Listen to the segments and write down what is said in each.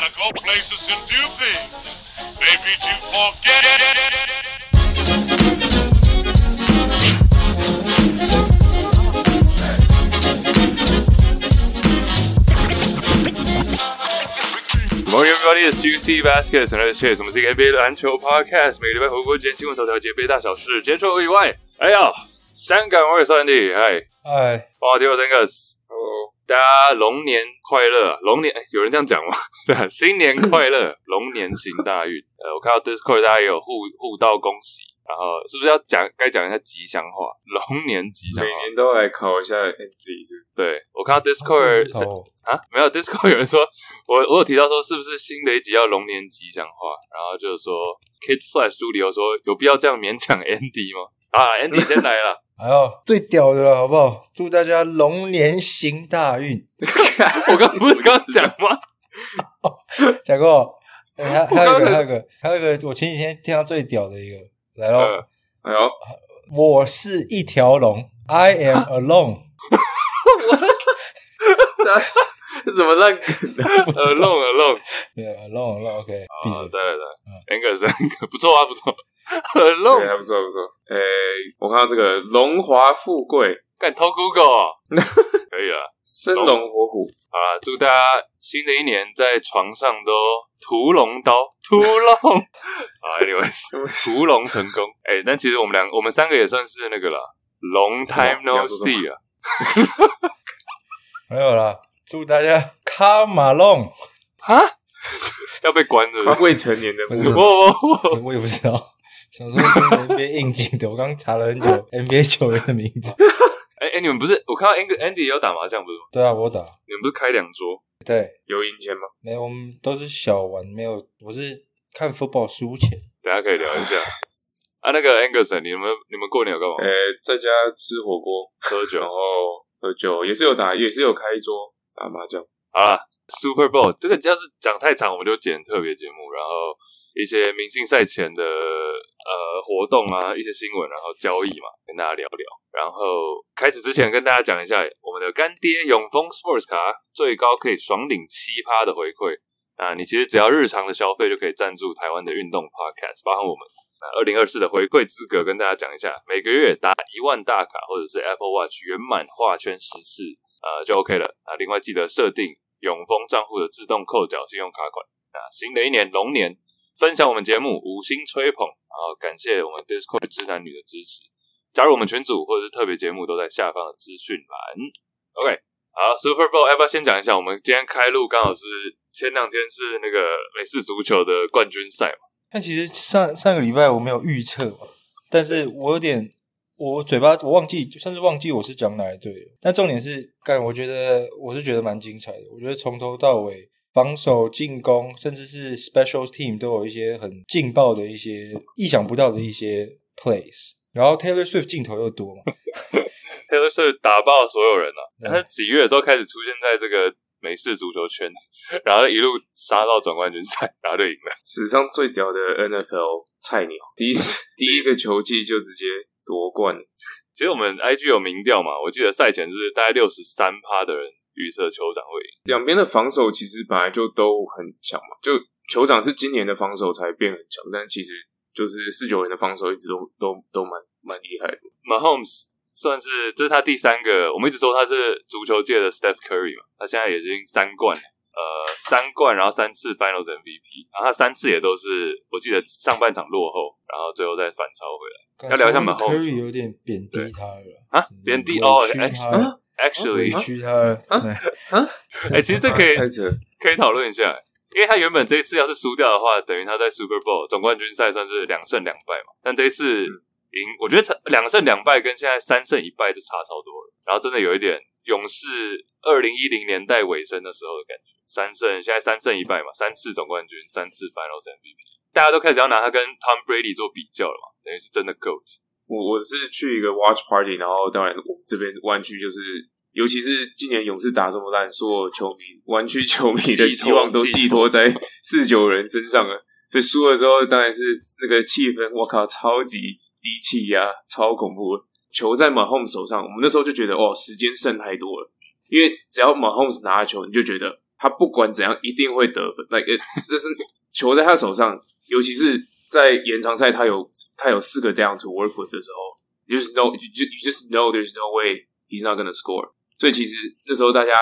Gotta go places and do things. Maybe to forget. Morning, everybody! It's Juicy Baskets and Cheers。我们是一个 NBA 篮球 Podcast，每个礼拜回顾今天新闻头条及 NBA 大小事。今天除了我以外，哎呀，香港我也是 Andy，嗨，嗨，哇，第二 Angus，哦， 大家龙年快乐！龙年，哎，有人这样讲吗？对啊，新年快乐，龙年行大运。呃，我看到 Discord 大家也有互互道恭喜。然后是不是要讲该讲一下吉祥话？龙年吉祥话，每年都来考一下 entry 是？对，我看到 Discord 啊，没有 Discord 有人说，我我有提到说是不是新的一集要龙年吉祥话？然后就是说 Kid Flash 朱迪欧说有必要这样勉强 Andy 吗？啊，Andy 先来了，哎呦，最屌的了，好不好？祝大家龙年行大运。我刚不是刚讲吗？讲过，还还有一个还有一个还有一个，我前几天听到最屌的一个。来喽！哎呦，我是一条龙，I am alone。我这怎么烂梗？Alone，Alone，对，Alone，Alone，OK。好，再来，再来，Angus，不错啊，不错。Alone，还不错，不错。哎，我看到这个荣华富贵，敢偷 Google，可以了，生龙活虎。好了，祝大家新的一年在床上都屠龙刀，屠龙。啊，anyways，屠龙成功。哎、欸，但其实我们两，我们三个也算是那个了，long time no see 啊。没有啦，祝大家卡马龙哈，要被关的，未成年的，我我。我也不知道，想说 NBA 应景的，我刚查了很久 NBA 球员的名字。哎哎、欸欸，你们不是我看到 Andy 有打麻将不是吗？对啊，我打。你们不是开两桌？对，有赢钱吗？没有，我们都是小玩，没有。我是看 football 输钱。大家可以聊一下啊。那个 Angus，你们你们过年有干嘛？哎、欸，在家吃火锅、喝酒，然后喝酒也是有打，也是有开一桌打麻将。好啦，Super Bowl 这个要是讲太长，我们就剪特别节目，然后一些明星赛前的呃活动啊，一些新闻，然后交易嘛，跟大家聊聊。然后开始之前，跟大家讲一下，我们的干爹永丰 Sports 卡最高可以爽领七趴的回馈啊！你其实只要日常的消费就可以赞助台湾的运动 Podcast，包含我们。二零二四的回馈资格跟大家讲一下，每个月打一万大卡或者是 Apple Watch 圆满画圈十次，呃就 OK 了啊！另外记得设定永丰账户的自动扣缴信用卡款啊！新的一年龙年，分享我们节目五星吹捧，然后感谢我们 Discord 之男女的支持。加入我们群组或者是特别节目，都在下方的资讯栏。OK，好，Super Bowl 要不要先讲一下？我们今天开录刚好是前两天是那个美式足球的冠军赛嘛。但其实上上个礼拜我没有预测，但是我有点我嘴巴我忘记，甚至忘记我是讲哪一队。但重点是，干，我觉得我是觉得蛮精彩的。我觉得从头到尾，防守、进攻，甚至是 Special Team 都有一些很劲爆的一些意想不到的一些 Plays。然后 Taylor Swift 镜头又多嘛，Taylor Swift 打爆所有人了、啊。他几月的时候开始出现在这个美式足球圈，然后一路杀到总冠军赛，然后就赢了。史上最屌的 NFL 菜鸟，第一第一个球季就直接夺冠。其实我们 IG 有民调嘛，我记得赛前是大概六十三趴的人预测酋长会赢。两边的防守其实本来就都很强嘛，就酋长是今年的防守才变很强，但其实。就是四九人的防守一直都都都蛮蛮厉害的。Mahomes 算是这是他第三个，我们一直说他是足球界的 Steph Curry 嘛，他现在已经三冠，呃，三冠，然后三次 Finals MVP，然后他三次也都是，我记得上半场落后，然后最后再反超回来。要聊一下 Mahomes。Curry 有点贬低他了啊？贬低哦屈他了啊啊！哎，其实这可以可以讨论一下。因为他原本这一次要是输掉的话，等于他在 Super Bowl 总冠军赛算是两胜两败嘛。但这一次赢，我觉得两胜两败跟现在三胜一败就差超多了。然后真的有一点勇士二零一零年代尾声的时候的感觉，三胜现在三胜一败嘛，三次总冠军，三次 Finals MVP，大家都开始要拿他跟 Tom Brady 做比较了嘛，等于是真的 GOAT。我我是去一个 Watch Party，然后当然我这边湾区就是。尤其是今年勇士打这么烂，所有球迷、湾区球迷的希望都寄托在四九人身上了。所以输了之后，当然是那个气氛，我靠，超级低气压，超恐怖。球在 Mahomes 手上，我们那时候就觉得，哦，时间剩太多了。因为只要 Mahomes 拿了球，你就觉得他不管怎样一定会得分。Like，这是球在他手上，尤其是在延长赛，他有他有四个 down to work with 的时候，you just know you just, you just know there's no way he's not gonna score。所以其实那时候大家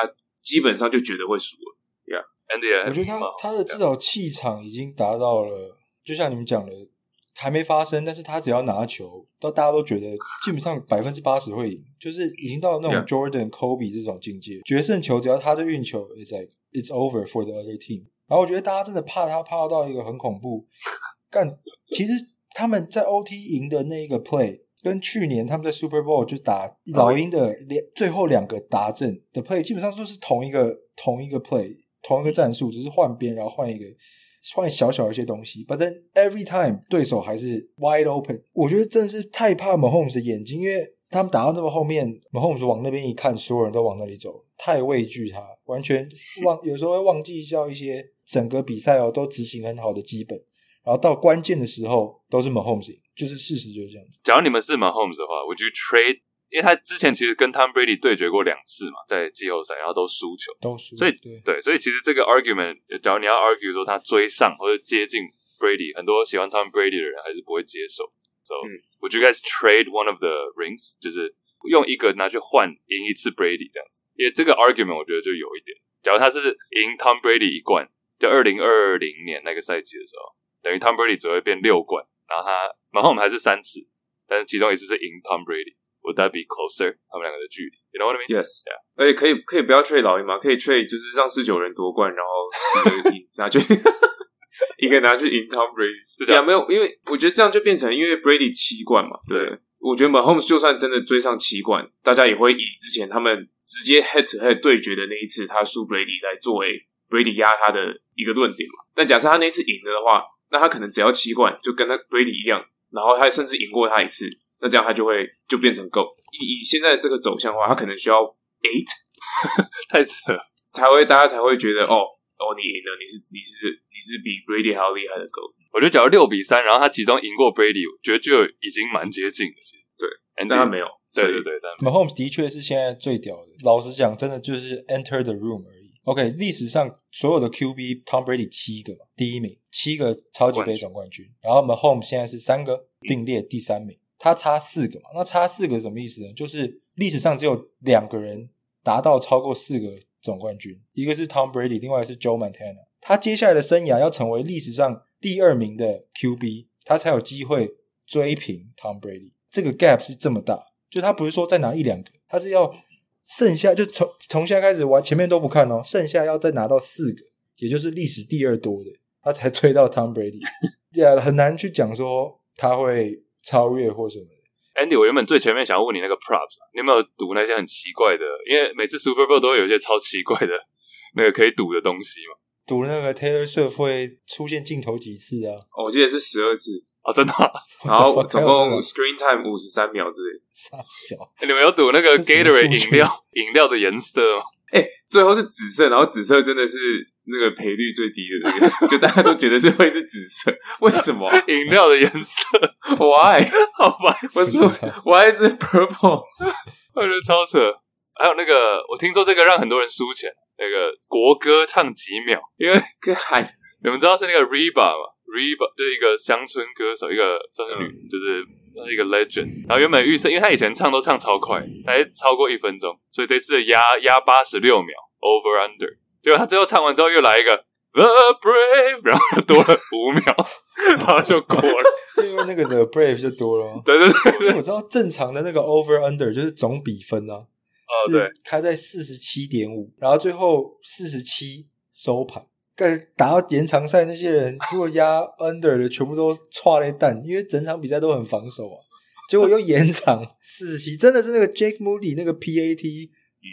基本上就觉得会输了。Yeah，Andy，我觉得他他的至少气场已经达到了，就像你们讲的。还没发生，但是他只要拿球，到大家都觉得基本上百分之八十会赢，就是已经到了那种 Jordan、Kobe 这种境界。决胜球只要他在运球，it's like it's over for the other team。然后我觉得大家真的怕他，怕到一个很恐怖。干，其实他们在 OT 赢的那一个 play，跟去年他们在 Super Bowl 就打老鹰的两最后两个达阵的 play，基本上都是同一个同一个 play，同一个战术，只是换边然后换一个。换小小一些东西，but then every time 对手还是 wide open。我觉得真的是太怕 Mahomes 的眼睛，因为他们打到那么后面，Mahomes 往那边一看，所有人都往那里走，太畏惧他，完全忘，有时候会忘记掉一些整个比赛哦都执行很好的基本，然后到关键的时候都是 Mahomes，就是事实就是这样子。假如你们是 Mahomes 的话，Would you trade。因为他之前其实跟 Tom Brady 对决过两次嘛，在季后赛，然后都输球，都输。所以对，对，所以其实这个 argument，假如你要 argue 说他追上或者接近 Brady，很多喜欢 Tom Brady 的人还是不会接受。So，嗯，would you guys trade one of the rings？就是用一个拿去换赢一次 Brady 这样子。因为这个 argument 我觉得就有一点，假如他是赢 Tom Brady 一冠，就二零二零年那个赛季的时候，等于 Tom Brady 只会变六冠，然后他，然后我们还是三次，但是其中一次是赢 Tom Brady。Would that be closer？他们两个的距离，You know what I mean? Yes. Yeah. 而且可以可以不要 trade 老鹰吗？可以 trade 就是让四九人夺冠，然后一个拿去 一个拿去赢 Tom Brady。对啊，没有，因为我觉得这样就变成因为 Brady 七冠嘛。对，我觉得 Mahomes 就算真的追上七冠，大家也会以之前他们直接 head to head 对决的那一次他输 Brady 来作为 Brady 压他的一个论点嘛。但假设他那次赢了的话，那他可能只要七冠，就跟他 Brady 一样，然后他甚至赢过他一次。那这样他就会就变成 GOAT。以以现在这个走向的话，他可能需要 eight，太扯了，才会大家才会觉得哦哦，你赢了，你是你是你是比 Brady 还要厉害的 GOAT。我觉得假如六比三，然后他其中赢过 Brady，我觉得就已经蛮接近了。其实对，但他没有，对对对，但 Mahomes 的确是现在最屌的。老实讲，真的就是 enter the room 而已。OK，历史上所有的 QB Tom Brady 七个嘛，第一名，七个超级杯总冠军，然后 Mahomes 现在是三个并列第三名。他差四个嘛？那差四个什么意思呢？就是历史上只有两个人达到超过四个总冠军，一个是 Tom Brady，另外是 Joe Montana。他接下来的生涯要成为历史上第二名的 QB，他才有机会追平 Tom Brady。这个 gap 是这么大，就他不是说再拿一两个，他是要剩下就从从现在开始玩，前面都不看哦，剩下要再拿到四个，也就是历史第二多的，他才追到 Tom Brady。对啊，很难去讲说他会。超越或什么的，Andy，我原本最前面想要问你那个 props，你有没有赌那些很奇怪的？因为每次 Super Bowl 都会有一些超奇怪的那个可以赌的东西嘛。赌那个 Taylor Swift 会出现镜头几次啊？哦，我记得是十二次哦，真的、啊。然后总共 Screen Time 五十三秒之类。傻小，欸、你们有赌那个 Gatorade 饮料饮料的颜色吗？哎、欸，最后是紫色，然后紫色真的是。那个赔率最低的那个，就大家都觉得是会是紫色，为什么？饮料的颜色？Why？好吧，我说 Why is it purple？我觉得超扯。还有那个，我听说这个让很多人输钱。那个国歌唱几秒，因为还你们知道是那个 Reba 嘛？Reba 就是一个乡村歌手，一个算是女，嗯、就是一个 legend。然后原本预测，因为他以前唱都唱超快，还超过一分钟，所以这次压压八十六秒 over under。结果他最后唱完之后又来一个 The Brave，然后又多了五秒，然后就过了。就因为那个 The Brave 就多了。对对对，对，我知道正常的那个 Over Under 就是总比分啊，哦对，开在四十七点五，然后最后四十七收盘。但打到延长赛那些人如果压 Under 的，全部都差了一蛋，因为整场比赛都很防守啊。结果又延长四十七，真的是那个 Jake Moody 那个 PAT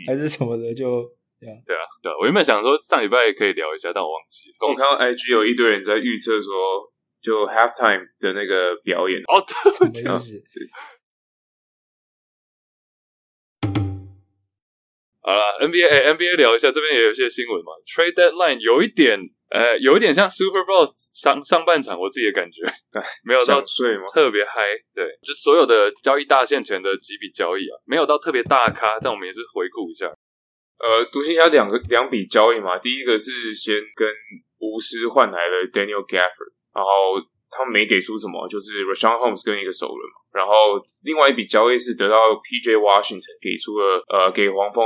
还是什么的就。对啊，对啊，我原本想说上礼拜也可以聊一下，但我忘记了。我看到 IG 有一堆人在预测说，就 Halftime 的那个表演哦，这是这样子。好了，NBA、欸、NBA 聊一下，这边也有一些新闻嘛。Trade Deadline 有一点，呃，有一点像 Super Bowl 上上半场，我自己的感觉，没有到特别嗨。对，就所有的交易大线前的几笔交易啊，没有到特别大咖，但我们也是回顾一下。呃，独行侠两个两笔交易嘛，第一个是先跟巫师换来了 Daniel Gafford，然后他们没给出什么，就是 Richaun Holmes 跟一个首轮嘛。然后另外一笔交易是得到 PJ Washington 给出了呃给黄蜂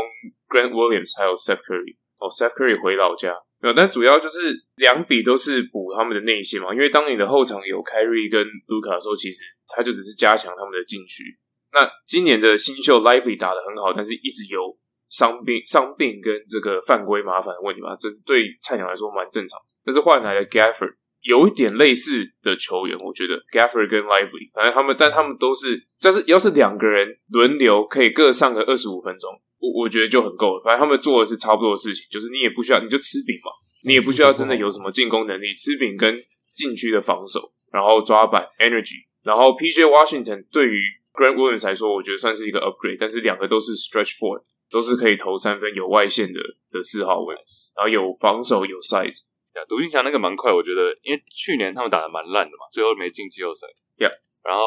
Grant Williams 还有 Seth Curry，哦 Seth Curry 回老家没有，但主要就是两笔都是补他们的内线嘛，因为当你的后场有 Kyrie 跟 Luka 的时候，其实他就只是加强他们的禁区。那今年的新秀 Lively 打得很好，但是一直有。伤病、伤病跟这个犯规麻烦的问题吧，这对菜鸟来说蛮正常。但是换来的 Gafford 有一点类似的球员，我觉得 Gafford 跟 Lively，反正他们，但他们都是，但是要是两个人轮流可以各上个二十五分钟，我我觉得就很够了。反正他们做的是差不多的事情，就是你也不需要，你就吃饼嘛，你也不需要真的有什么进攻能力，吃饼跟禁区的防守，然后抓板 energy，然后 PJ Washington 对于 Grant Williams 来说，我觉得算是一个 upgrade，但是两个都是 stretch four。都是可以投三分、有外线的的四号位，然后有防守、有 size。呀，独行侠那个蛮快，我觉得，因为去年他们打的蛮烂的嘛，最后没进季后赛。呀，然后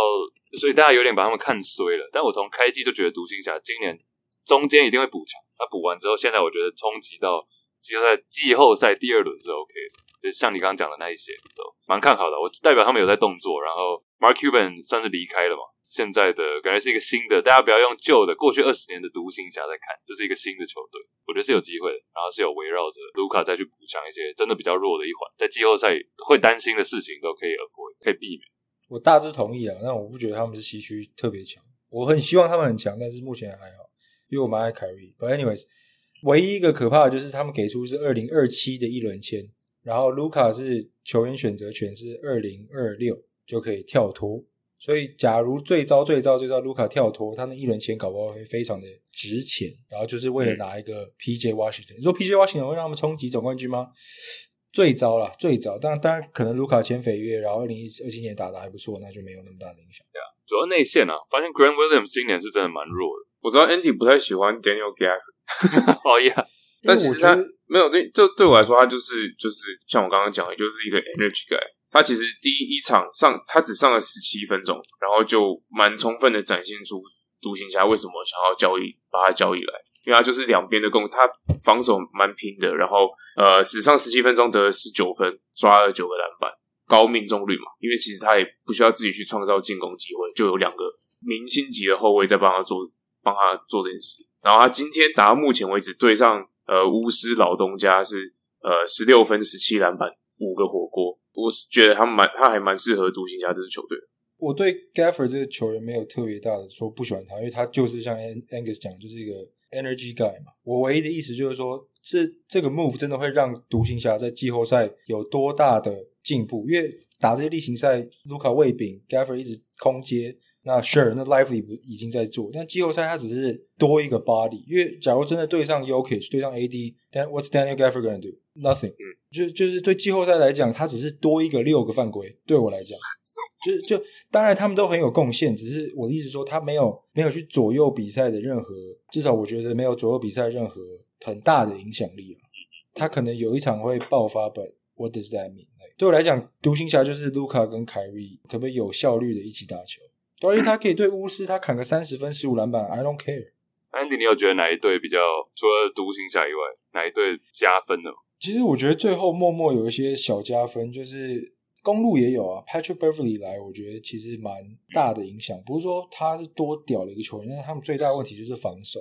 所以大家有点把他们看衰了。但我从开季就觉得独行侠今年中间一定会补强。他补完之后，现在我觉得冲击到季后赛季后赛第二轮是 OK 的。就像你刚刚讲的那一些，蛮看好的。我代表他们有在动作，然后 Mark Cuban 算是离开了嘛。现在的感觉是一个新的，大家不要用旧的过去二十年的独行侠在看，这是一个新的球队，我觉得是有机会的，然后是有围绕着卢卡再去补强一些真的比较弱的一环，在季后赛会担心的事情都可以 avoid，可以避免。我大致同意啊，但我不觉得他们是西区特别强，我很希望他们很强，但是目前还好，因为我蛮爱凯瑞。But anyways，唯一一个可怕的就是他们给出是二零二七的一轮签，然后卢卡是球员选择权是二零二六就可以跳脱。所以，假如最糟最糟最糟，卢卡跳脱，他那一轮钱搞不好会非常的值钱。然后就是为了拿一个 PJ Washington，、嗯、你说 PJ Washington 会让他们冲击总冠军吗？最糟了，最糟。当然，当然可能卢卡签肥约，然后二零一二七年打的还不错，那就没有那么大的影响。对啊，主要内线啊，发现 Grant Williams 今年是真的蛮弱的。我知道 Andy 不太喜欢 Daniel Gafford，哦呀，但其实他没有对，就对我来说，他就是就是像我刚刚讲的，就是一个 energy guy。他其实第一场上，他只上了十七分钟，然后就蛮充分的展现出独行侠为什么想要交易，把他交易来，因为他就是两边的攻，他防守蛮拼的，然后呃，只上十七分钟得了十九分，抓了九个篮板，高命中率嘛，因为其实他也不需要自己去创造进攻机会，就有两个明星级的后卫在帮他做，帮他做这件事。然后他今天打到目前为止对上呃巫师老东家是呃十六分十七篮板五个火锅。我是觉得他蛮，他还蛮适合独行侠这支球队。我对 Gaffer 这个球员没有特别大的说不喜欢他，因为他就是像 Angus 讲，就是一个 energy guy 嘛。我唯一的意思就是说，这这个 move 真的会让独行侠在季后赛有多大的进步？因为打这些例行赛，卢卡喂饼 Gaffer 一直空接，那 Sure，那 Lively 已经在做，但季后赛他只是多一个 body。因为假如真的对上 Jokic，对上 AD，但 what's Daniel Gaffer gonna do？do？Nothing，嗯，就就是对季后赛来讲，他只是多一个六个犯规。对我来讲，就就当然他们都很有贡献，只是我的意思说，他没有没有去左右比赛的任何，至少我觉得没有左右比赛任何很大的影响力。他可能有一场会爆发，But what does that mean？对我来讲，独行侠就是卢卡跟凯瑞可不可以有效率的一起打球？所以他可以对巫师他砍个三十分十五篮板，I don't care。Andy，你有觉得哪一队比较除了独行侠以外，哪一队加分呢？其实我觉得最后默默有一些小加分，就是公路也有啊，Patrick Beverly 来，我觉得其实蛮大的影响。不是说他是多屌的一个球员，但是他们最大的问题就是防守，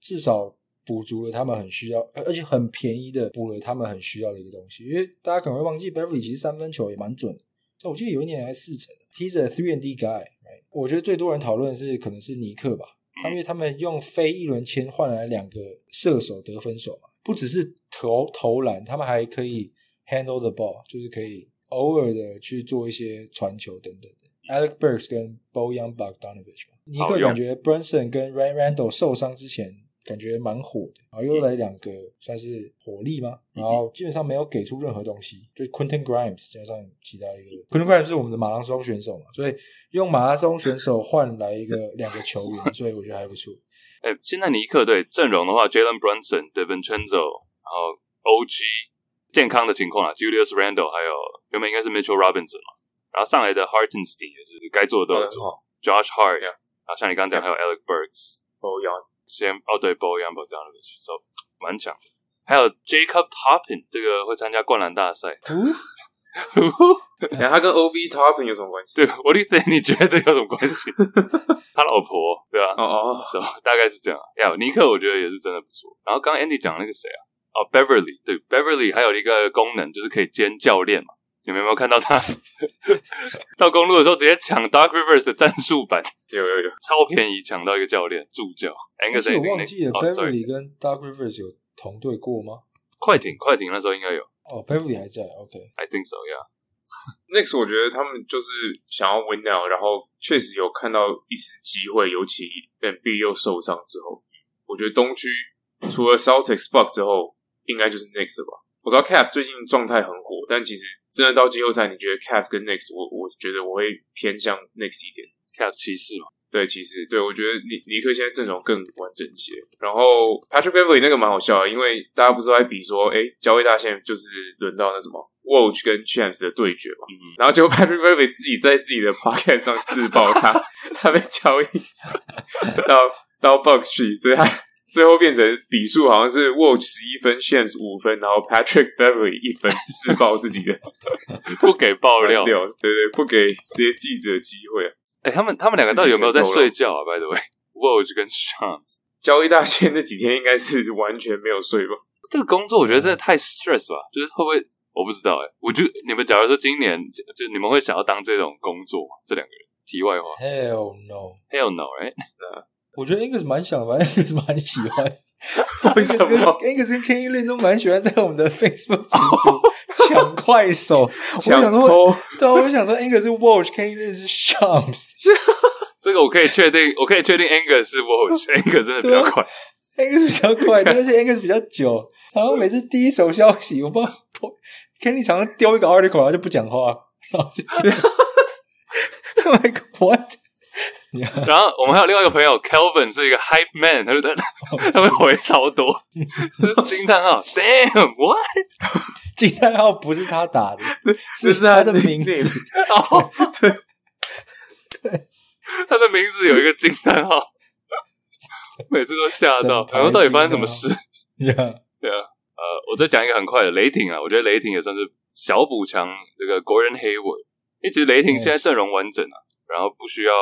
至少补足了他们很需要，而且很便宜的补了他们很需要的一个东西。因为大家可能会忘记，Beverly 其实三分球也蛮准，在我记得有一年还四成。接着 three and D guy，right? 我觉得最多人讨论是可能是尼克吧，他因为他们用非一轮签换来两个射手得分手嘛。不只是投投篮，他们还可以 handle the ball，就是可以偶尔的去做一些传球等等的。Alec Burks 跟 Bojan Bogdanovic 嘛，尼克感觉 Brunson 跟 Randle 受伤之前感觉蛮火的，然后又来两个算是火力吗？然后基本上没有给出任何东西，就 Quentin Grimes 加上其他一个。Quentin Grimes 是我们的马拉松选手嘛，所以用马拉松选手换来一个 两个球员，所以我觉得还不错。哎，现在尼克队阵容的话，Jalen Brunson、DiVincenzo，然后 OG 健康的情况啊，Julius Randle，还有原本应该是 Mitchell Robinson 嘛，然后上来的 Hartenstein 也是该做的都有做，Josh Hart，然后像你刚刚讲还有 Alec Burks，Bojan，，先哦对，Bojan Bogdanovic，so 蛮强的。还有 Jacob Toppin，这个会参加灌篮大赛。然后他跟 OB Toppin 有什么关系？对，What do you think？你觉得有什么关系？他老婆对吧？哦哦，是吧？大概是这样。呀，尼克我觉得也是真的不错。然后刚刚 Andy 讲那个谁啊？哦，Beverly，对，Beverly 还有一个功能就是可以兼教练嘛。你们有没有看到他 到公路的时候直接抢 Dark Rivers 的战术版？有有有，超便宜抢到一个教练助教。而且我忘记了 Beverly 跟 Dark Rivers 有同队过吗？快艇，快艇那时候应该有。哦，Beverly 还在，OK，I think so，yeah。Next，我觉得他们就是想要 win now，然后确实有看到一丝机会，尤其 Embiid 又受伤之后，我觉得东区除了 Celtics、Bucks 之后，应该就是 Next 吧。我知道 Cavs 最近状态很火，但其实真的到季后赛，你觉得 Cavs 跟 Next，我我觉得我会偏向 Next 一点，Cavs 骑士嘛。对，骑士对，我觉得尼尼克现在阵容更完整一些。然后 Patrick Beverley 那个蛮好笑的，因为大家不是在比说，哎，交易大限就是轮到那什么 w o l c h 跟 Shams 的对决嘛。嗯、然后结果 Patrick Beverley 自己在自己的 Pocket 上自爆他，他被交易到到 Bucks 去，所以他最后变成比数好像是 Woj 十一分，Shams 五分，然后 Patrick Beverley 一分，自爆自己的，不给爆料，对对，不给这些记者机会啊。哎、欸，他们他们两个到底有没有在睡觉啊？By the way，Woj 跟 Shams 交易大限那几天应该是完全没有睡吧？这个工作我觉得真的太 stress 吧？就是会不会我不知道哎、欸？我就你们假如说今年就，就你们会想要当这种工作吗？这两个人，题外话，Hell no，Hell no，right？我觉得 Angus 蛮想的，反正 Angus 蛮喜欢。为什么？Angus 跟 Kenny Lin 都蛮喜欢在我们的 Facebook 群组抢快手，我想说。对啊，我想说，Angus 是 Watch，Kenny Lin 是 Shams。这个我可以确定，我可以确定 Angus 是 Watch，Angus 真的比较快，Angus 比较快，但是 Angus 比较久。然后每次第一手消息，我不知道 Kenny 常常丢一个 article，然后就不讲话，然后就 like what？然后我们还有另外一个朋友 Kelvin 是一个 hype man，他就在他 会回超多 惊叹号，Damn what？惊叹号不是他打的，是他的名字。哦，对，对，他的名字有一个惊叹号，每次都吓到。然后到底发生什么事？对啊，呃，我再讲一个很快的雷霆啊，我觉得雷霆也算是小补强这个 Gordon Hayward，因为其实雷霆现在阵容完整啊，然后不需要。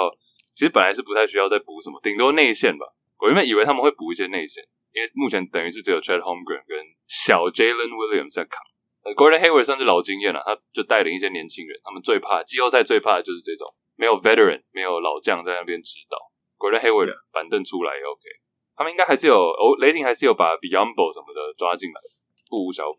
其实本来是不太需要再补什么，顶多内线吧。我原本以为他们会补一些内线，因为目前等于是只有 Chet Holmgren 跟小 Jalen Williams 在扛。Gordon Hayward 算是老经验了，他就带领一些年轻人。他们最怕季后赛最怕的就是这种没有 veteran 没有老将在那边指导。Gordon Hayward 板凳出来 OK，他们应该还是有哦，雷霆还是有把 Biyombo 什么的抓进来，不无小补。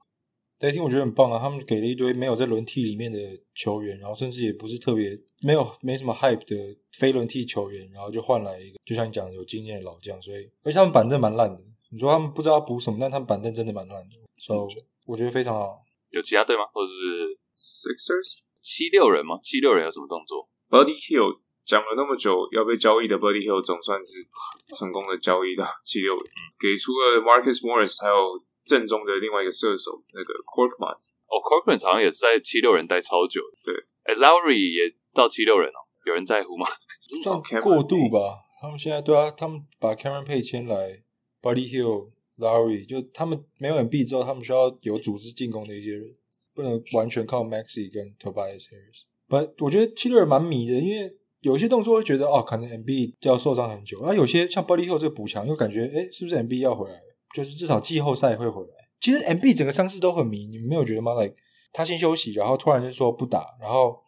雷霆我觉得很棒啊，他们给了一堆没有在轮替里面的球员，然后甚至也不是特别没有没什么 hype 的非轮替球员，然后就换来一个，就像你讲的有经验的老将，所以而且他们板凳蛮烂的。你说他们不知道补什么，但他们板凳真的蛮烂的，所以我觉得非常好。有其他队吗？或者是 Sixers 七六人吗？七六人有什么动作？Buddy Hield 讲了那么久要被交易的 Buddy Hield 总算是成功的交易到七六人，给出了 Marcus Morris 还有。正宗的另外一个射手，那个 Corkman 哦，Corkman 好像也是在七六人待超久的。对，哎，Lowry 也到七六人哦，有人在乎吗？算过渡吧。他们现在对啊，他们把 Cameron Payne 签来，Buddy Hield、Lowry，就他们没有 Embiid 之后，他们需要有组织进攻的一些人，不能完全靠 Maxey 跟 Tobias Harris。But 我觉得七六人蛮迷的，因为有些动作会觉得哦，可能 Embiid 要受伤很久，啊，有些像 Buddy Hield 这个补强，又感觉哎，是不是 Embiid 要回来？就是至少季后赛会回来。其实 Embiid 整个伤势都很迷，你们没有觉得吗？Like 他先休息，然后突然就说不打，然后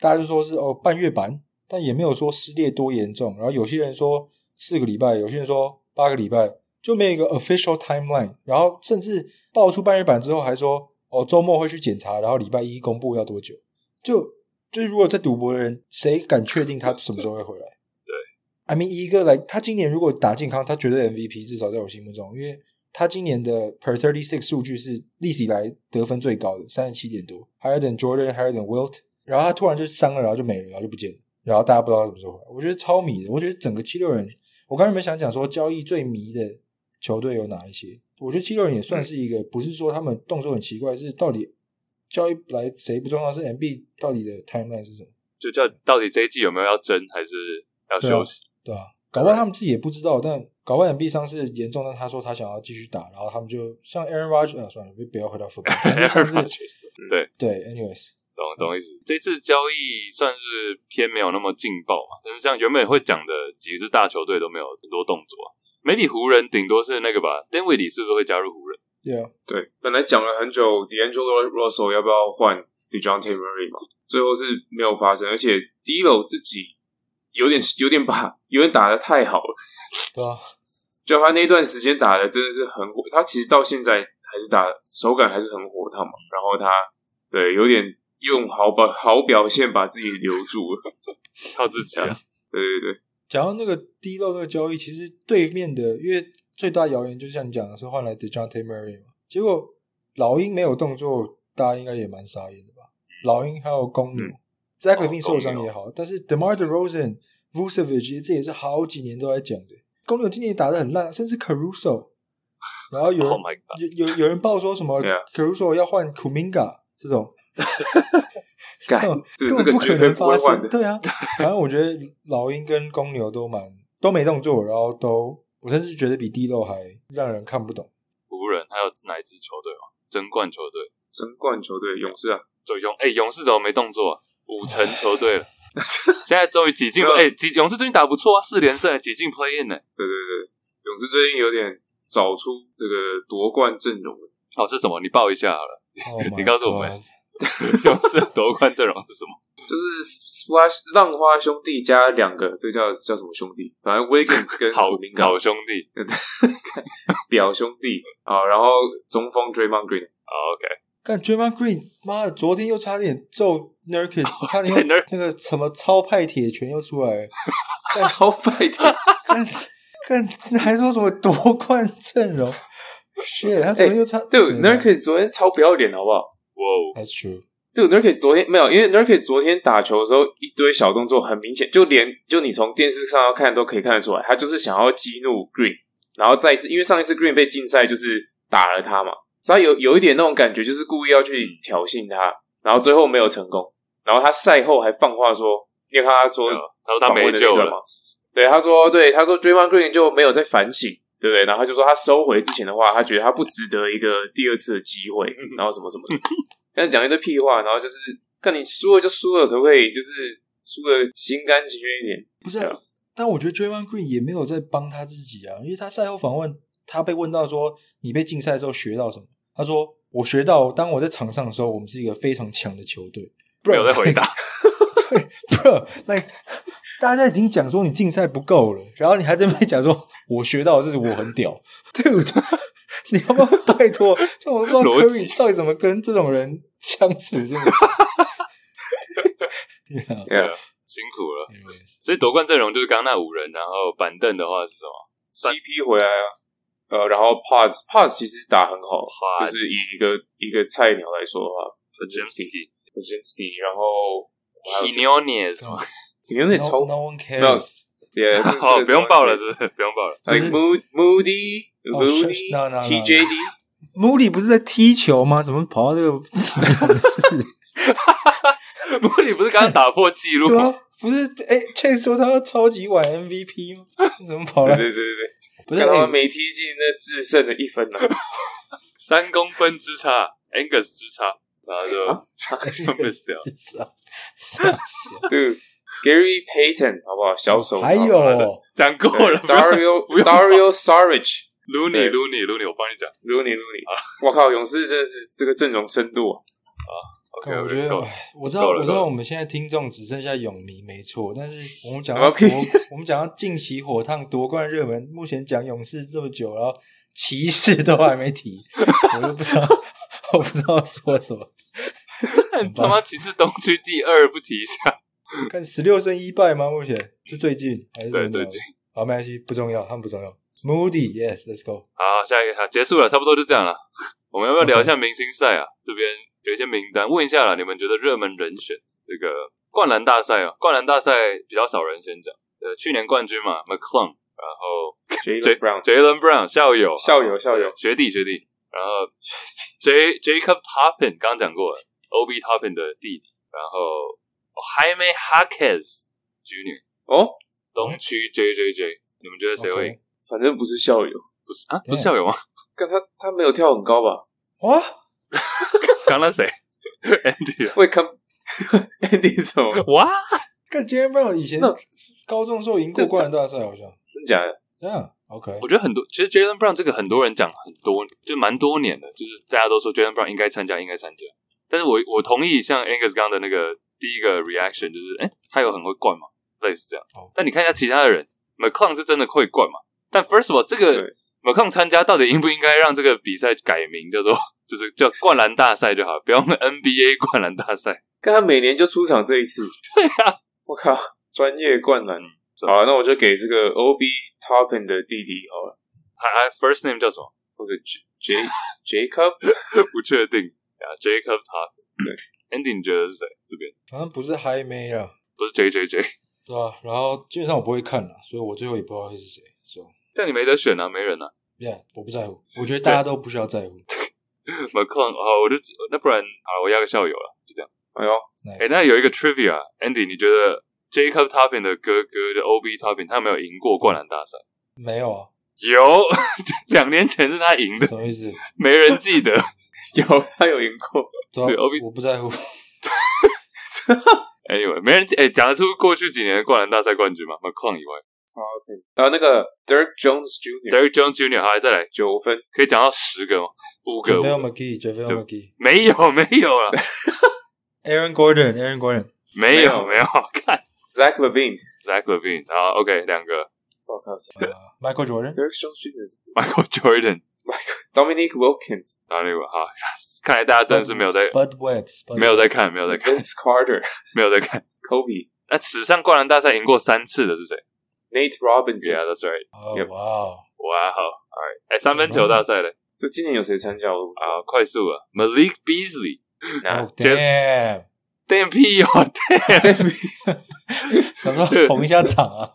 大家就说是哦半月板，但也没有说撕裂多严重。然后有些人说四个礼拜，有些人说八个礼拜，就没有一个 official timeline。然后甚至爆出半月板之后，还说哦周末会去检查，然后礼拜一公布要多久。就就是如果在赌博的人，谁敢确定他什么时候会回来？对，I mean 一个来，他今年如果打健康，他绝对 MVP，至少在我心目中，因为。他今年的 per thirty six 数据是历史以来得分最高的，三十七点多，higher than Jordan，higher than Wilt。然后他突然就伤了，然后就没了，然后就不见了，然后大家不知道他什么时候回来。我觉得超迷的。我觉得整个七六人，我刚才没想讲说交易最迷的球队有哪一些？我觉得七六人也算是一个，嗯、不是说他们动作很奇怪，是到底交易来谁不重要，是 Embiid 到底的 timeline 是什么？就叫到底这一季有没有要争，还是要休息？对啊。对啊搞不好他们自己也不知道，但搞不好眼壁伤是严重，但他说他想要继续打，然后他们就像 Aaron Rodgers 啊，算了，不要回到 football。对对，anyways，懂懂意思。这次交易算是偏没有那么劲爆嘛，但是像原本会讲的几支大球队都没有很多动作，maybe 湖人顶多是那个吧，Dinwiddie 是不是会加入湖人？Yeah，对，本来讲了很久，D'Angelo Russell 要不要换 Dejounte Murray 嘛，最后是没有发生，而且 D'Lo 自己。有点有点把有点打的太好了，对啊，就他那段时间打的真的是很火，他其实到现在还是打手感还是很火烫嘛。然后他对有点用好把好表现把自己留住了，靠自己啊！对对对，讲到那个 D'Lo 那个交易，其实对面的因为最大谣言就像你讲的是换来 Dejounte Murray 嘛，结果老鹰没有动作，大家应该也蛮傻眼的吧？老鹰还有公牛。嗯 Zach Levine 受伤也好，哦、但是 DeMar DeRozan、Vucevic 这也是好几年都在讲的。公牛今年打得很烂，甚至 Caruso，然后有人、oh、有有有人报说什么 Caruso 要换 Kuminga 这种，根本不可能发生。对啊，反正我觉得老鹰跟公牛都蛮都没动作，然后都我甚至觉得比 D'Lo 还让人看不懂。湖人还有哪一支球队吗？争冠球队？争冠球队勇士啊，走勇哎，勇士怎么没动作、啊？五成球队了，现在终于挤进了。哎，挤勇士最近打不错啊，四连胜，挤进 Play In 呢。对对对，勇士最近有点找出这个夺冠阵容了。哦，是什么？你报一下好了。你告诉我们，勇士夺冠阵容是什么？就是 Splash 浪花兄弟加两个，这叫叫什么兄弟？反正 Wiggins 跟好好兄弟，表兄弟啊。然后中锋 Draymond Green。OK。看 Draymond Green，妈的，昨天又差点揍 Nurkic，差点那个什么超派铁拳又出来了，超派铁，看看还说什么夺冠阵容，shit，他昨天又差，对，Nurkic 昨天超不要脸，好不好？哇哦，That's true，对，Nurkic 昨天没有，因为 Nurkic 昨天打球的时候一堆小动作，很明显，就连就你从电视上要看都可以看得出来，他就是想要激怒 Green，然后再一次，因为上一次 Green 被禁赛就是打了他嘛。所以他有有一点那种感觉，就是故意要去挑衅他，然后最后没有成功。然后他赛后还放话说：“你有看他说，他说他没救了吗？”对，他说：“对，他说 Draymond Green 就没有在反省，对不对？”然后他就说他收回之前的话，他觉得他不值得一个第二次的机会，然后什么什么的，但是讲一堆屁话，然后就是看你输了就输了，可不可以就是输的心甘情愿一点？不是，啊，但我觉得 Draymond Green 也没有在帮他自己啊，因为他赛后访问。他被问到说：“你被禁赛的时候学到什么？”他说：“我学到，当我在场上的时候，我们是一个非常强的球队。”没有在回答。对，不，那大家已经讲说你竞赛不够了，然后你还在那边讲说：“我学到的是我很屌。”对不对？你要不要拜托？像我不知道 Curry 到底怎么跟这种人相处，真的。Yeah, yeah, 辛苦了。所以夺冠阵容就是刚刚那五人，然后板凳的话是什么？CP 回来啊。呃，然后 Pods Pods 其实打很好，Pods. 就是以一个一个菜鸟来说的话，Podziemski，Podziemski，然后 Quinones 吗？Quinones 超 No one cares，也好，不用报了，是不是？不用报了。Like Moody，Moody，TJD，Moody 不是在踢球吗？怎么跑到这个？Moody 不是刚刚打破记录吗？不是，哎，Chase 说他要超级晚 MVP 吗？怎么跑了？对对对对。不是他没踢进那制胜的一分呢，三公分之差，Angus 之差，然后就 就 miss 掉。对，Gary Payton 好不好？小手还有。讲过了，Dario Dario Sarge Looney Looney Looney，我帮你讲，Looney，Looney。我靠，勇士真的是这个阵容深度啊。啊我觉得我知道，我知道，我们现在听众只剩下勇迷，没错。但是我们讲到我们讲到近期火烫夺冠热门，目前讲勇士这么久，然后骑士都还没提，我都不知道，我不知道说什么。他妈骑士东区第二，不提一下？看十六胜一败吗？目前就最近还是对最近？好，没关系，不重要，他们不重要。Moody，Yes，Let's go。好，下一个，好，结束了，差不多就这样了。我们要不要聊一下明星赛啊.这边。有一些名单，问一下啦，你们觉得热门人选这个灌篮大赛啊？灌篮大赛比较少人先讲，呃，去年冠军嘛，McClung，然后 Jaylen Brown，Jaylen Brown 校友，校友，校友，学弟，学弟，然后 J Jacob Toppin 刚刚讲过了，Obi Toppin 的弟弟，然后 Jaime Jaquez Jr. 哦东区 J J J，你们觉得谁会赢？反正不是校友，不是啊，不是校友吗？看他他没有跳很高吧？哇，刚刚谁？Andy 会看 Andy 什么？哇，看 Jaylen Brown 以前高中的时候赢过灌篮大赛，好像真假的？这样 OK。我觉得很多，其实 Jaylen Brown 这个很多人讲很多，就蛮多年的，就是大家都说 Jaylen Brown 应该参加，应该参加。但是我我同意像 Angus 刚的那个第一个 reaction，就是哎，他有很会灌嘛，类似这样。Oh. 但你看一下其他的人，McClung 是真的会灌嘛？但 First of all，这个 McClung 参加到底应不应该让这个比赛改名叫做 就是叫灌篮大赛就好，不要用 NBA 灌篮大赛。看他每年就出场这一次，对啊，我靠，专业灌篮。好，那我就给这个 OB Toppin 的弟弟好了。他 First name 叫什么？或者 J Jacob？不确定。啊，Jacob Toppin。对，Andy，你觉得是谁？这边好像不是 High May 啊，不是 J J J。对啊，然后基本上我不会看了，所以我最后也不知道会是谁。So, 但你没得选啊，没人啊。Yeah，我不在乎。我觉得大家都不需要在乎。McClung，好，我就那不然，好，我压个校友了，就这样。哎呦，哎 Nice.，那有一个 Trivia，Andy，你觉得 Jacob Toppin 的哥哥的 OB Toppin，他有没有赢过灌篮大赛？没有啊，有，两年前是他赢的。什么意思？没人记得。有，他有赢过。对，OB，我不在乎。Anyway，没人记，哎，讲得出过去几年的灌篮大赛冠军吗？McClung 以外，啊，那个 Derrick Jones Jr.，Derrick Jones Jr. 好，再来九分，可以讲到十个吗？五个。JaVale McGee，JaVale McGee，没有，没有了。Aaron Gordon，Aaron Gordon，没有，没有。看 Zach LaVine，Zach LaVine，好，OK，两个。Michael Jordan，Derrick Jones Jr.，Michael Jordan，Michael，Dominique Wilkins，哪里好，看来大家真的是没有在，Bud Webb，没有在看，没有在看。Vince Carter，没有在看。Kobe，那史上灌篮大赛赢过三次的是谁？Nate Robinson，Yeah，that's right。哦，哇，哇，好，Alright，哎，三分球大赛嘞，就今年有谁参加？啊，快速啊，Malik Beasley。哦，Damn，Damn 屁哦，Damn，想说捧一下场啊。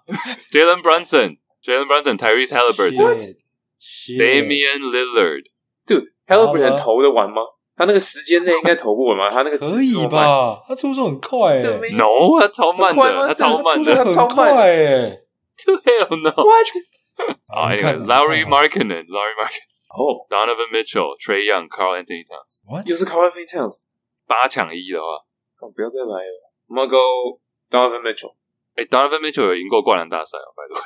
Jalen Brunson，Jalen Brunson，Tyrese Halliburton，Damian Lillard。对，Halliburton 投得完吗？他那个时间内应该投不稳吗？他那个可以吧？他出手很快诶。No，他超慢的，他超慢的，他超快诶。To hell no。What？啊，Larry Markkinen，Larry Markkinen, Oh,，Donovan Mitchell，Trae Young，Karl-Anthony Towns。What？又是 Karl-Anthony Towns。八抢一的话，不要再来了。我们 Go Donovan Mitchell。哎，Donovan Mitchell 有赢过灌篮大赛哦拜托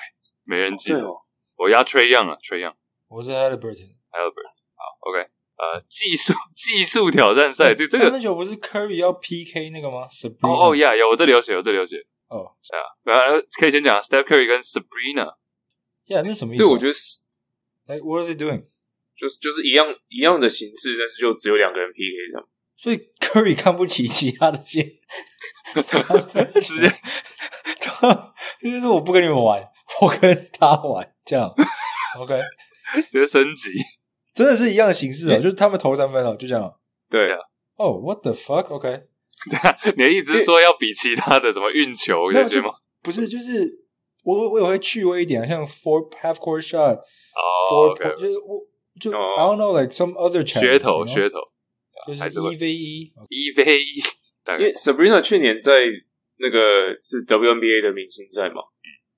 没人记得。哦我压 Trae Young 啊，Trae Young。我是 Halliburton，Halliburton。好，OK。呃，技术技术挑战赛，这这个三分球不是 Curry 要 PK 那个吗？哦哦呀，有我这里有写，我这里有写。哦，啊，然后可以先讲 Steph Curry 跟 Sabrina。Yeah，，那什么意思？对，我觉得是。Like what are they doing？就是就是一样一样的形式，但是就只有两个人 PK 这样。所以 Curry 看不起其他这些，直接，就是我不跟你们玩，我跟他玩，这样。OK，直接升级。真的是一样的形式哦，就是他们投三分哦，就这样。对啊。哦，What the fuck？OK。对啊，你的意思是说要比其他的什么运球这些吗？不是，就是我我也会趣味一点，像 four half court shot，哦，就是我就 I don't know like some other 噱头噱头，就是一 v 一一 v 一。因为 Sabrina 去年在那个是 WNBA 的明星赛嘛，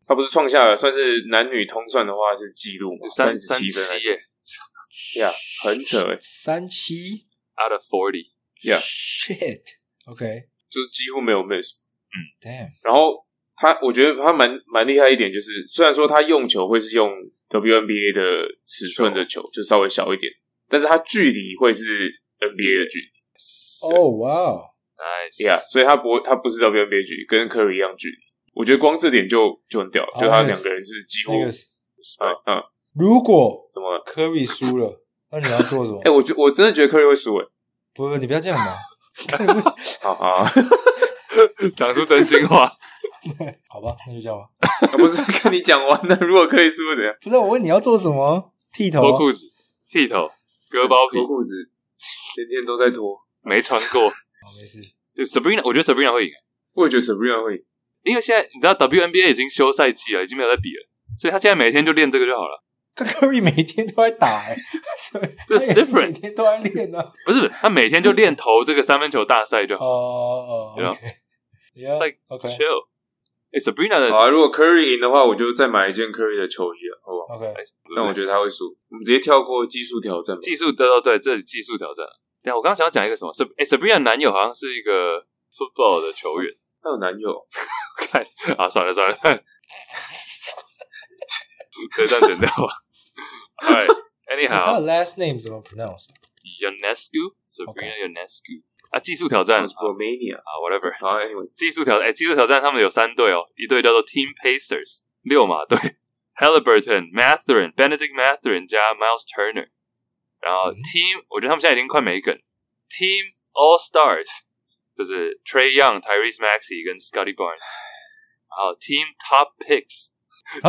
他不是创下了算是男女通算的话是纪录嘛，三十七分。呀，yeah, 很扯诶，三七？Out of forty，yeah，shit，OK，就是几乎没有 miss，嗯，damn，然后他，我觉得他蛮蛮厉害一点，就是虽然说他用球会是用 WNBA 的尺寸的球，就稍微小一点，但是他距离会是 NBA 的距离，哦，哇，nice，yeah，所以他不会，他不是 WNBA 距离，跟 Curry 一样距离，我觉得光这点就就很屌，就他两个人是几乎，嗯嗯。如果怎么了？Curry 输了，那你要做什么？哎，我觉我真的觉得 Curry 会输诶。不不，你不要这样嘛。好 好，讲出真心话。好吧，那就这样吧。不是跟你讲完了，如果可以输怎样？不是，我问你要做什么？剃头、脱裤子、剃头、割包皮、脱裤子，天天都在脱，没穿过。好，没事。就 Sabrina，我觉得 Sabrina 会赢。我也觉得 Sabrina 会赢，因为现在你知道 WNBA 已经休赛季了，已经没有在比了，所以他现在每天就练这个就好了。他 Curry 每天都在打，哎，这是 different，每天都在练呢。不是，他每天就练投这个三分球大赛就好。哦哦，对吧？It's like chill。哎，Sabrina 的好啊，如果 Curry 赢的话，我就再买一件 Curry 的球衣了，好不好？OK，但我觉得他会输。我们直接跳过技术挑战吧。技术，对对对，这是技术挑战。对，我刚刚想要讲一个什么？是哎，Sabrina 男友好像是一个 football 的球员。他有男友？看啊，算了算了算了，可以这样剪掉吧。Alright，anyhow，他的 last name 怎么 pronounce？Ionescu，Sabrina Ionescu。啊，技术挑战，Romania 啊，whatever。好，Anyway，技术挑战，哎，技术挑战，他们有三队哦，一队叫做 Team Pacers，六马队，Halliburton、Mathurin、Benedict Mathurin 加 Miles Turner，然后 Team，我觉得他们现在已经快没梗，Team All Stars 就是 Trey Young、Tyrese Maxey 跟 Scotty Barnes，然后 Team Top Picks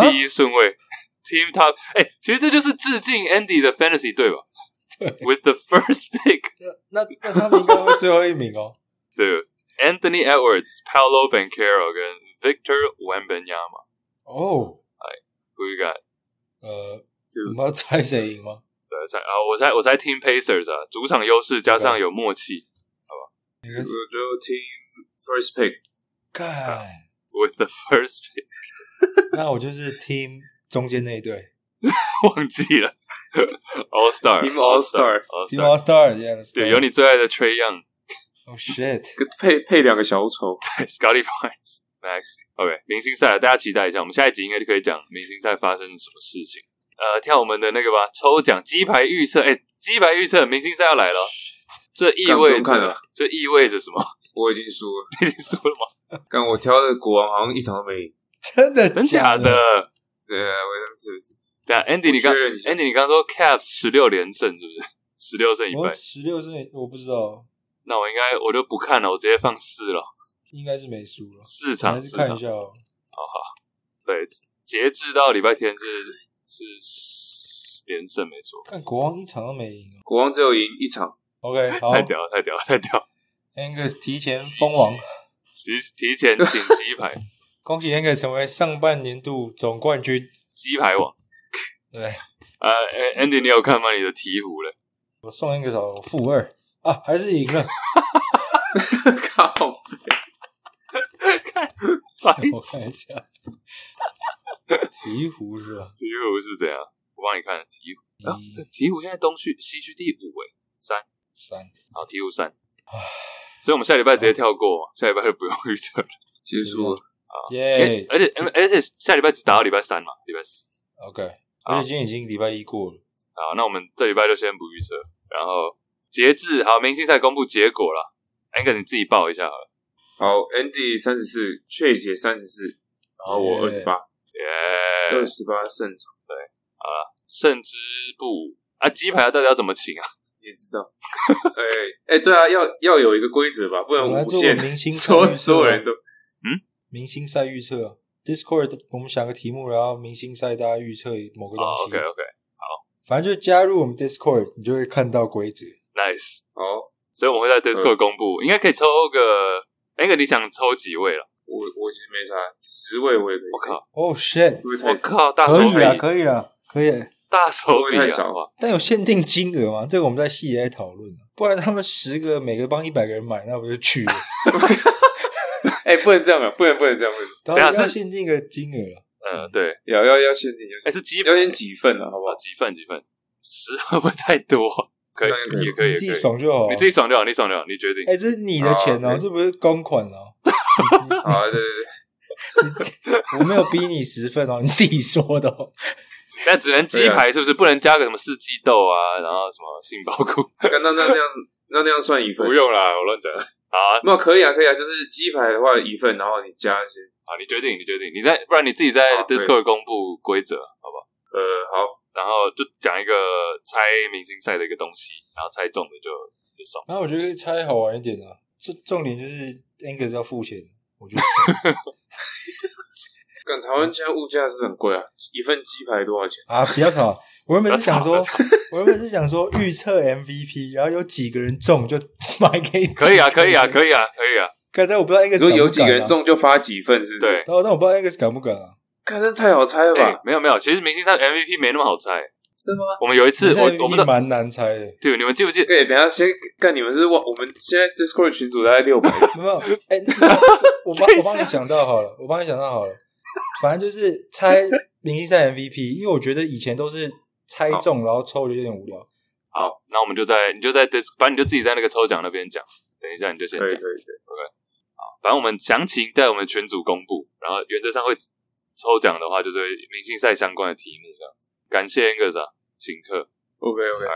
第一顺位，Team Top，哎，其实这就是致敬 Andy 的 Fantasy 队吧。对 With the first pick，那那那他们应该会最后一名哦。对，Anthony Edwards、Paolo Banchero 跟 Victor Wembanyama。哦，哎，Who you got？呃，我们要猜谁赢吗？对，猜啊，我猜我猜 Team Pacers 啊，主场优势加上有默契，好吧？我就 Team First Pick。看，With the first pick，那我就是 Team 中间那一队。忘记了，All Star，Team All Star，Team All Star，对，有你最爱的 Trey Young。Oh shit！配配两个小丑，对，Scotty Barnes，Maxey，OK，明星赛，大家期待一下，我们下一集应该就可以讲明星赛发生什么事情。呃，跳我们的那个吧，抽奖鸡排预测，哎，鸡排预测，明星赛要来了，这意味着，这意味着什么？我已经输了，已经输了吗？刚我挑的国王好像一场都没赢，真的真假的？对啊，我当时是。对啊，Andy，你刚 Andy，你刚说 Caps 十六连胜是不是？十六胜一败，十六胜我不知道。那我应该我就不看了，我直接放四了。应该是没输了，四场，还是看一下哦。好好，对，截至到礼拜天是是连胜没错。但国王一场都没赢，国王只有赢一场。OK，好，太屌了，太屌了，太屌了！Angus 提前封王，提提前请鸡排，恭喜 Angus 成为上半年度总冠军，鸡排王。对，啊、uh,，Andy，你有看吗？你的鹈鹕嘞？我送一个手负二啊，还是赢了。靠！看，我看一下，鹈鹕是吧？鹈鹕是怎样？我帮你看鹈鹕啊。鹈、啊、鹕现在东区西区第五诶，三三，好，鹈鹕三。所以我们下礼拜直接跳过，下礼拜就不用预测了，结束了啊！耶！而且而且下礼拜只打到礼拜三嘛，礼拜四。OK。而且今天已经礼拜一过了，好，那我们这礼拜就先不预测，然后截至好明星赛公布结果了，Angus 你自己报一下好了。好，Andy 三十四，Chase 也三十四，然后我二十八，耶，二十八胜场，对，好了，胜之不武啊，鸡排到底要怎么请啊？你也知道，哎 哎、欸欸，对啊，要要有一个规则吧，不能无限，所所有人都，嗯，明星赛预测啊。Discord，我们想个题目，然后明星赛大家预测某个东西。Oh, OK OK，好，反正就加入我们 Discord，你就会看到规则。Nice，好，oh. 所以我们会在 Discord 公布，嗯、应该可以抽个，那个你想抽几位了？我我其实没啥，十位我也可以。我靠，哦、oh, shit，我靠，大可以了，可以了，可以，大手笔太少了。但有限定金额吗？这个我们在细节在讨论。不然他们十个每个帮一百个人买，那不就去了？哎、欸，不能这样啊！不能不能这样，等下是限定个金额了。嗯，对，要要要限定。哎、欸，是几要先几份啊？好不好？几份几份？十会不会太多？可以，也可以，你自己爽就好。你自己爽就好，你爽就好，你决定。哎、欸，这是你的钱哦、喔，这不是公款哦、喔。好，对对对，我没有逼你十份哦、喔，你自己说的、喔。那只能鸡排是不是？不能加个什么四季豆啊，然后什么杏鲍菇？那那那样那那样算一份？不用啦，我乱讲。啊，那可以啊，可以啊，就是鸡排的话一份，然后你加一些啊，你决定，你决定，你在，不然你自己在 Discord 公布规则，好不好？呃，好，然后就讲一个猜明星赛的一个东西，然后猜中的就就送。那我觉得猜好玩一点啊，这重点就是 Angus 要付钱，我觉得。跟台湾现在物价是不是很贵啊？一份鸡排多少钱啊？比较少。我原本是想说，我原本是想说预测 MVP，然后有几个人中就买给。可以啊，可以啊，可以啊，可以啊。刚才我不知道 Angus 说有几个人中就发几份，是不是？对。哦，那我不知道 Angus 敢不敢啊？刚才太好猜了吧？没有没有，其实明星赛 MVP 没那么好猜。是吗？我们有一次，我我们的蛮难猜的。对，你们记不记得？对，等下先干，你们是我我们现在 Discord 群组大概六百，没有？哎、欸，我帮我帮你想到 好了，我帮你想到好了。反正就是猜明星赛 MVP，因为我觉得以前都是猜中然后抽就有点无聊。好，那我们就在你就在反正你就自己在那个抽奖那边讲。等一下你就先讲。对对对，OK。好，反正我们详情在我们群组公布，然后原则上会抽奖的话，就是明星赛相关的题目这样子。感谢 Angus 请客，OK OK，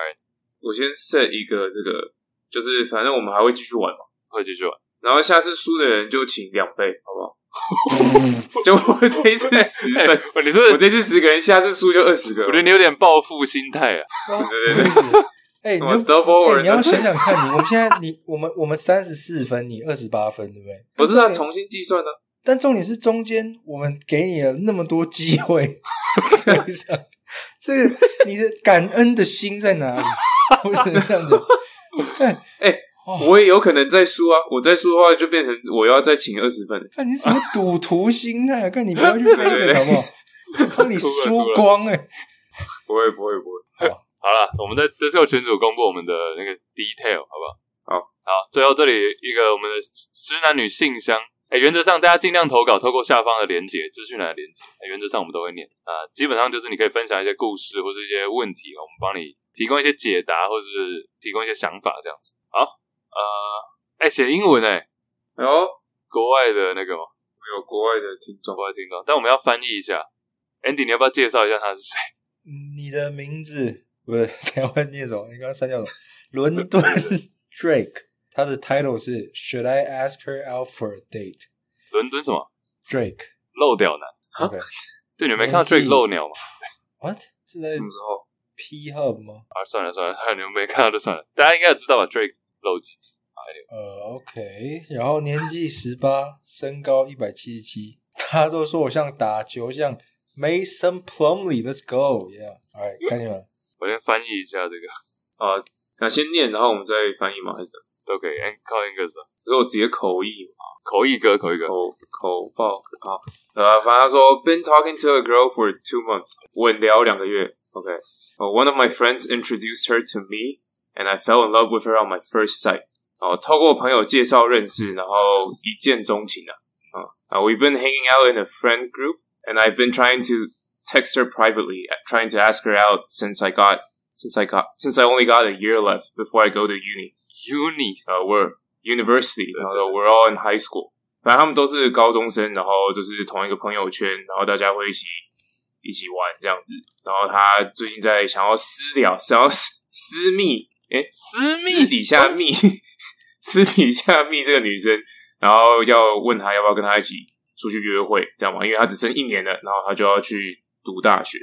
我先 set 一个这个，就是反正我们还会继续玩嘛，会继续玩，然后下次输的人就请两倍，好不好？就我这一次十分，欸、你说我这次十个人，下次输就二十个，我觉得你有点报复心态啊！对对对，哎、欸，你你要想想看你，你我们现在你我们我们三十四分，你二十八分，对不对？不是啊重新计算啊，但重点是中间我们给你了那么多机会，对上。这个你的感恩的心在哪里？不能这样子。看，哎、欸，我也有可能再输啊！我再输的话，就变成我要再请二十份。看你什么赌徒心态？看你不要去飞的好不好？帮你输光哎、欸！不会不会不会。好，好了，我们在这时候群组公布我们的那个 detail，好不好？好好，最后这里一个我们的直男女信箱。哎，原则上大家尽量投稿，透过下方的连接、资讯栏的连结。原则上我们都会念啊，基本上就是你可以分享一些故事或是一些问题，我们帮你提供一些解答，或是提供一些想法这样子。好，呃，哎，写英文哎，有国外的那个吗？有国外的听众，国外听众，但我们要翻译一下。Andy，你要不要介绍一下他是谁？你的名字不是台湾念什么？你刚刚删掉了。伦敦 Drake。他的 title 是 Should I ask her out for a date？伦敦什么？Drake 漏屌男。OK，对，你没看到 Drake 漏鸟吗？What？是在什么时候？P Hub 吗？啊，算了算了，算了，你们没看到就算了。大家应该也知道吧？Drake 漏几次？呃，OK，然后年纪十八，身高一百七十七。他都说我像打球，像 Mason Plumley，Let's go，Yeah，Alright，看你们。我先翻译一下这个。啊，那先念，然后我们再翻译嘛？还是？都可以，靠 Angus，可是我直接口译嘛，口译哥，口译哥，口口爆啊，呃，反正他说，been talking to a girl for two months，稳聊两个月，OK，one of my friends introduced her to me and I fell in love with her on my first sight，哦，透过朋友介绍认识，然后一见钟情啊，啊，we've been hanging out in a friend group and I've been trying to text her privately, trying to ask her out since I got, since I got, since I only got a year left before I go to uni。Uni，呃、uh,，we're university，然后 we're all in high school，反正他们都是高中生，然后就是同一个朋友圈，然后大家会一起一起玩这样子。然后他最近在想要私聊，想要私私 密，诶，私密底下密，私底下密这个女生，然后要问她要不要跟她一起出去约会，这样嘛？因为她只剩一年了，然后她就要去读大学。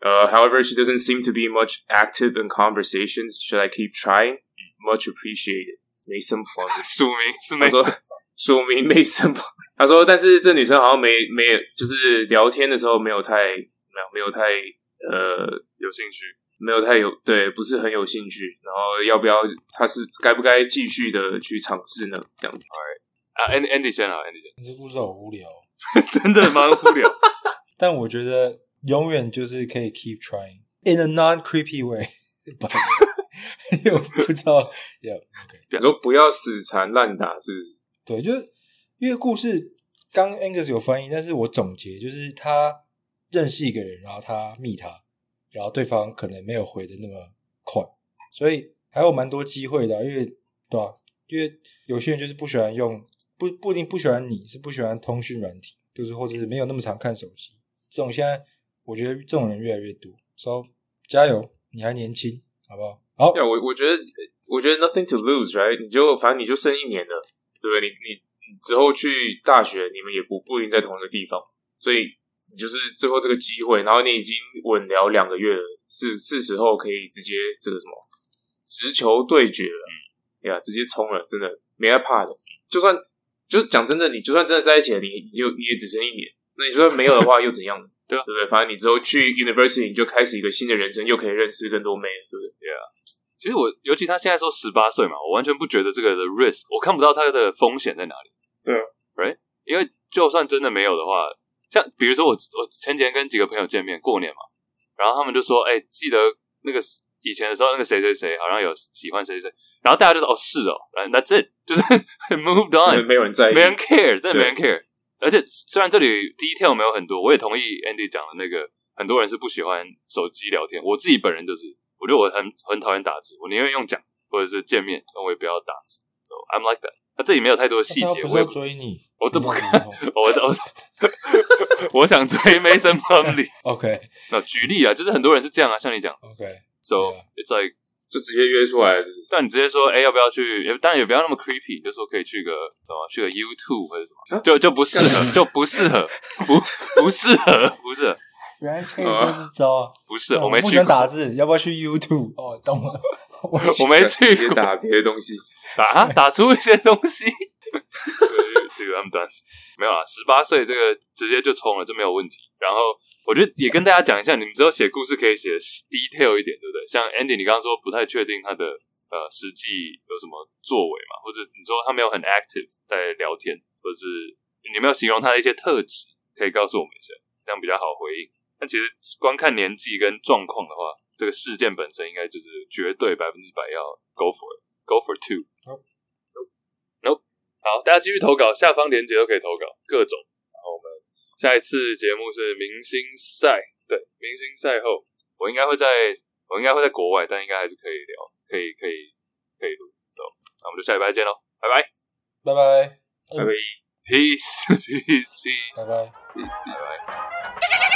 呃、uh,，However, she doesn't seem to be much active in conversations. Should I keep trying? Much appreciated，没什么署名是没什么，署名没什么。他说，但是这女生好像没没有，就是聊天的时候没有太没有没有太呃有兴趣，没有太有对，不是很有兴趣。然后要不要？他是该不该继续的去尝试呢？这样子。啊，Andy Andy 先啊，Andy 先。你这故事好无聊，真的蛮无聊。但我觉得永远就是可以 keep trying in a non creepy way。我不知道，要 OK。你说不要死缠烂打是不是？对，就是因为故事刚 Angus 有翻译，但是我总结就是他认识一个人，然后他密他，然后对方可能没有回的那么快，所以还有蛮多机会的。因为对吧、因为有些人就是不喜欢用，不不一定不喜欢你，是不喜欢通讯软体，就是或者是没有那么常看手机。这种现在我觉得这种人越来越多，所以加油，你还年轻，好不好？好，我我觉得，我觉得 nothing to lose，right？你就反正你就剩一年了，对不对？你你之后去大学，你们也不不一定在同一个地方，所以你就是最后这个机会，然后你已经稳聊两个月了，是是时候可以直接这个什么直球对决了，哎呀，直接冲了，真的没害怕的。就算就是讲真的，你就算真的在一起了，你又你也只剩一年，那你说没有的话又怎样呢？对啊？对不对？反正你之后去 university，你就开始一个新的人生，又可以认识更多妹，对不对？对啊。其实我，尤其他现在说十八岁嘛，我完全不觉得这个的 risk，我看不到他的风险在哪里。对啊，right？因为就算真的没有的话，像比如说我，我前几天跟几个朋友见面过年嘛然后他们就说：“哎、欸，记得那个以前的时候，那个谁谁谁好像有喜欢谁谁谁。”然后大家就说：“哦，是哦。”然后 That's it，就是 moved on，没有人在意，没人 care，真的没人 care。而且虽然这里 detail 没有很多，我也同意 Andy 讲的那个，很多人是不喜欢手机聊天。我自己本人就是，我觉得我很很讨厌打字，我宁愿用讲或者是见面，但我也不要打字。So I'm like that。他这里没有太多的细节，我也不追你，我都不看，我我我想追 Mason Plumlee。OK，那举例啊，就是很多人是这样啊，像你讲，OK，So it's like 就直接约出来，但你直接说，哎，要不要去？也当然也不要那么 creepy，就说可以去个什么，去个 YouTube 或者什么，就就不适合，就不适合，不不适合，不适合。原来可以这支招啊！不是，我没去过。不想打字，要不要去 YouTube？哦，懂了。我 没去过，打别的东西。打 打出一些东西，这个他们单没有啊，十八岁这个直接就冲了，这没有问题。然后我觉得也跟大家讲一下，你们之后写故事可以写 detail 一点，对不对？像 Andy，你刚刚说不太确定他的呃实际有什么作为嘛，或者你说他没有很 active 在聊天，或者是你没有形容他的一些特质，可以告诉我们一下，这样比较好回应。但其实光看年纪跟状况的话，这个事件本身应该就是绝对百分之百要 go for it。Go for two. Nope. Nope. 好，大家继续投稿，下方链接都可以投稿，各种。然后我们下一次节目是明星赛，对，明星赛后，我应该会在，我应该会在国外，但应该还是可以聊，可以，可以，可以录。走，那我们就下礼拜见喽，拜拜，拜拜，拜拜，Peace, peace, peace，拜拜，peace, peace，拜拜。